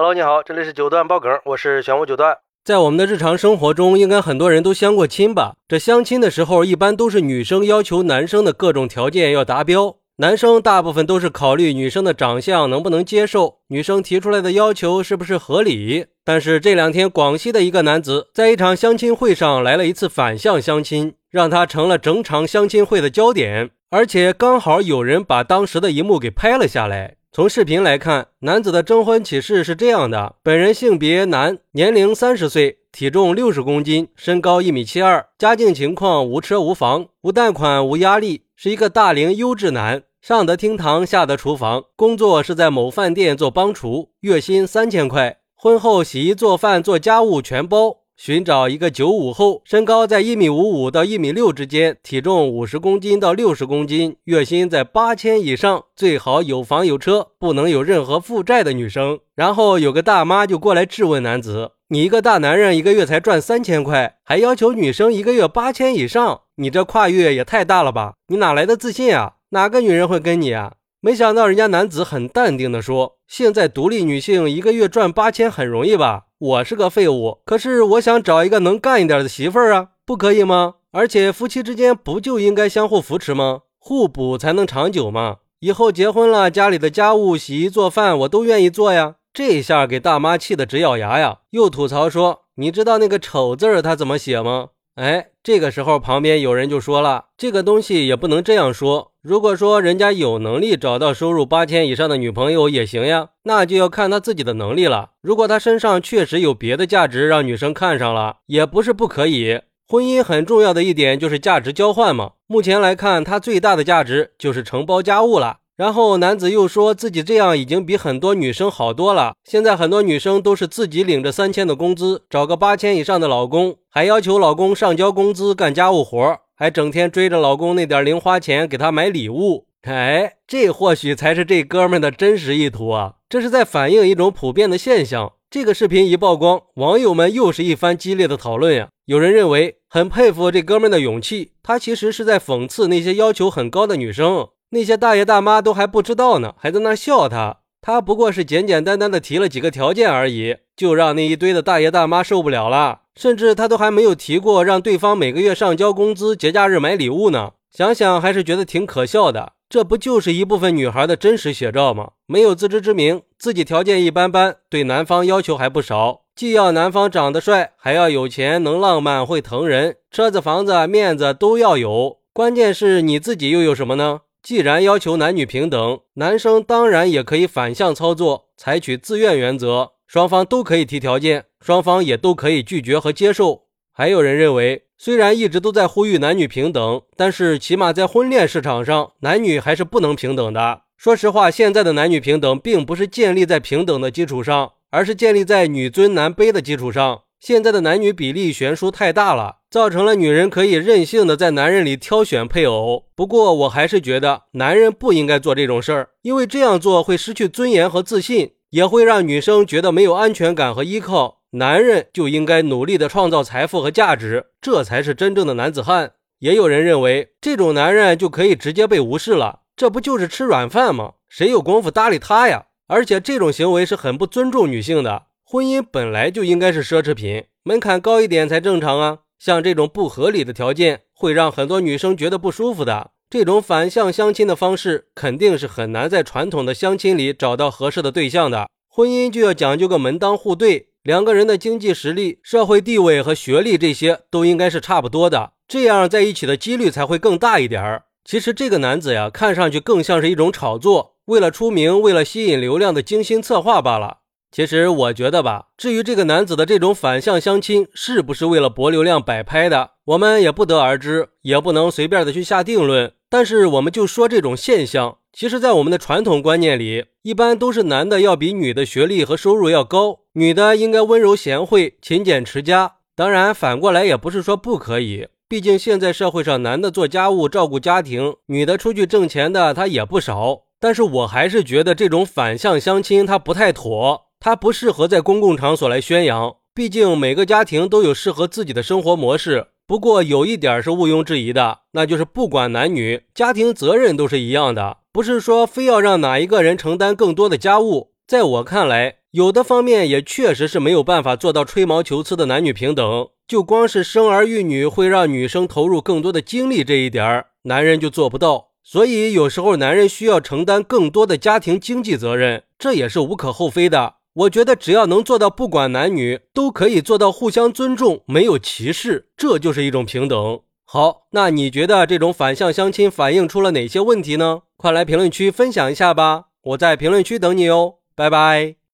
Hello，你好，这里是九段爆梗，我是玄武九段。在我们的日常生活中，应该很多人都相过亲吧？这相亲的时候，一般都是女生要求男生的各种条件要达标，男生大部分都是考虑女生的长相能不能接受，女生提出来的要求是不是合理。但是这两天，广西的一个男子在一场相亲会上来了一次反向相亲，让他成了整场相亲会的焦点。而且刚好有人把当时的一幕给拍了下来。从视频来看，男子的征婚启事是这样的：本人性别男，年龄三十岁，体重六十公斤，身高一米七二，家境情况无车无房，无贷款无压力，是一个大龄优质男，上得厅堂下得厨房，工作是在某饭店做帮厨，月薪三千块，婚后洗衣做饭做家务全包。寻找一个九五后，身高在一米五五到一米六之间，体重五十公斤到六十公斤，月薪在八千以上，最好有房有车，不能有任何负债的女生。然后有个大妈就过来质问男子：“你一个大男人，一个月才赚三千块，还要求女生一个月八千以上，你这跨越也太大了吧？你哪来的自信啊？哪个女人会跟你啊？”没想到人家男子很淡定的说：“现在独立女性一个月赚八千很容易吧？”我是个废物，可是我想找一个能干一点的媳妇儿啊，不可以吗？而且夫妻之间不就应该相互扶持吗？互补才能长久吗？以后结婚了，家里的家务、洗衣做饭我都愿意做呀。这下给大妈气得直咬牙呀，又吐槽说：“你知道那个丑字儿他怎么写吗？”哎，这个时候旁边有人就说了：“这个东西也不能这样说。如果说人家有能力找到收入八千以上的女朋友也行呀，那就要看他自己的能力了。如果他身上确实有别的价值，让女生看上了，也不是不可以。婚姻很重要的一点就是价值交换嘛。目前来看，他最大的价值就是承包家务了。”然后男子又说自己这样已经比很多女生好多了。现在很多女生都是自己领着三千的工资，找个八千以上的老公，还要求老公上交工资干家务活，还整天追着老公那点零花钱给他买礼物。哎，这或许才是这哥们的真实意图啊！这是在反映一种普遍的现象。这个视频一曝光，网友们又是一番激烈的讨论呀。有人认为很佩服这哥们的勇气，他其实是在讽刺那些要求很高的女生。那些大爷大妈都还不知道呢，还在那笑他。他不过是简简单单的提了几个条件而已，就让那一堆的大爷大妈受不了了。甚至他都还没有提过让对方每个月上交工资、节假日买礼物呢。想想还是觉得挺可笑的。这不就是一部分女孩的真实写照吗？没有自知之明，自己条件一般般，对男方要求还不少，既要男方长得帅，还要有钱、能浪漫、会疼人，车子、房子、面子都要有。关键是你自己又有什么呢？既然要求男女平等，男生当然也可以反向操作，采取自愿原则，双方都可以提条件，双方也都可以拒绝和接受。还有人认为，虽然一直都在呼吁男女平等，但是起码在婚恋市场上，男女还是不能平等的。说实话，现在的男女平等并不是建立在平等的基础上，而是建立在女尊男卑的基础上。现在的男女比例悬殊太大了，造成了女人可以任性的在男人里挑选配偶。不过，我还是觉得男人不应该做这种事儿，因为这样做会失去尊严和自信，也会让女生觉得没有安全感和依靠。男人就应该努力的创造财富和价值，这才是真正的男子汉。也有人认为，这种男人就可以直接被无视了，这不就是吃软饭吗？谁有功夫搭理他呀？而且这种行为是很不尊重女性的。婚姻本来就应该是奢侈品，门槛高一点才正常啊！像这种不合理的条件，会让很多女生觉得不舒服的。这种反向相亲的方式，肯定是很难在传统的相亲里找到合适的对象的。婚姻就要讲究个门当户对，两个人的经济实力、社会地位和学历这些都应该是差不多的，这样在一起的几率才会更大一点儿。其实这个男子呀，看上去更像是一种炒作，为了出名、为了吸引流量的精心策划罢了。其实我觉得吧，至于这个男子的这种反向相亲是不是为了博流量摆拍的，我们也不得而知，也不能随便的去下定论。但是我们就说这种现象，其实，在我们的传统观念里，一般都是男的要比女的学历和收入要高，女的应该温柔贤惠、勤俭持家。当然，反过来也不是说不可以，毕竟现在社会上男的做家务、照顾家庭，女的出去挣钱的他也不少。但是我还是觉得这种反向相亲它不太妥。它不适合在公共场所来宣扬，毕竟每个家庭都有适合自己的生活模式。不过有一点是毋庸置疑的，那就是不管男女，家庭责任都是一样的，不是说非要让哪一个人承担更多的家务。在我看来，有的方面也确实是没有办法做到吹毛求疵的男女平等。就光是生儿育女会让女生投入更多的精力这一点儿，男人就做不到。所以有时候男人需要承担更多的家庭经济责任，这也是无可厚非的。我觉得只要能做到不管男女都可以做到互相尊重，没有歧视，这就是一种平等。好，那你觉得这种反向相亲反映出了哪些问题呢？快来评论区分享一下吧，我在评论区等你哦，拜拜。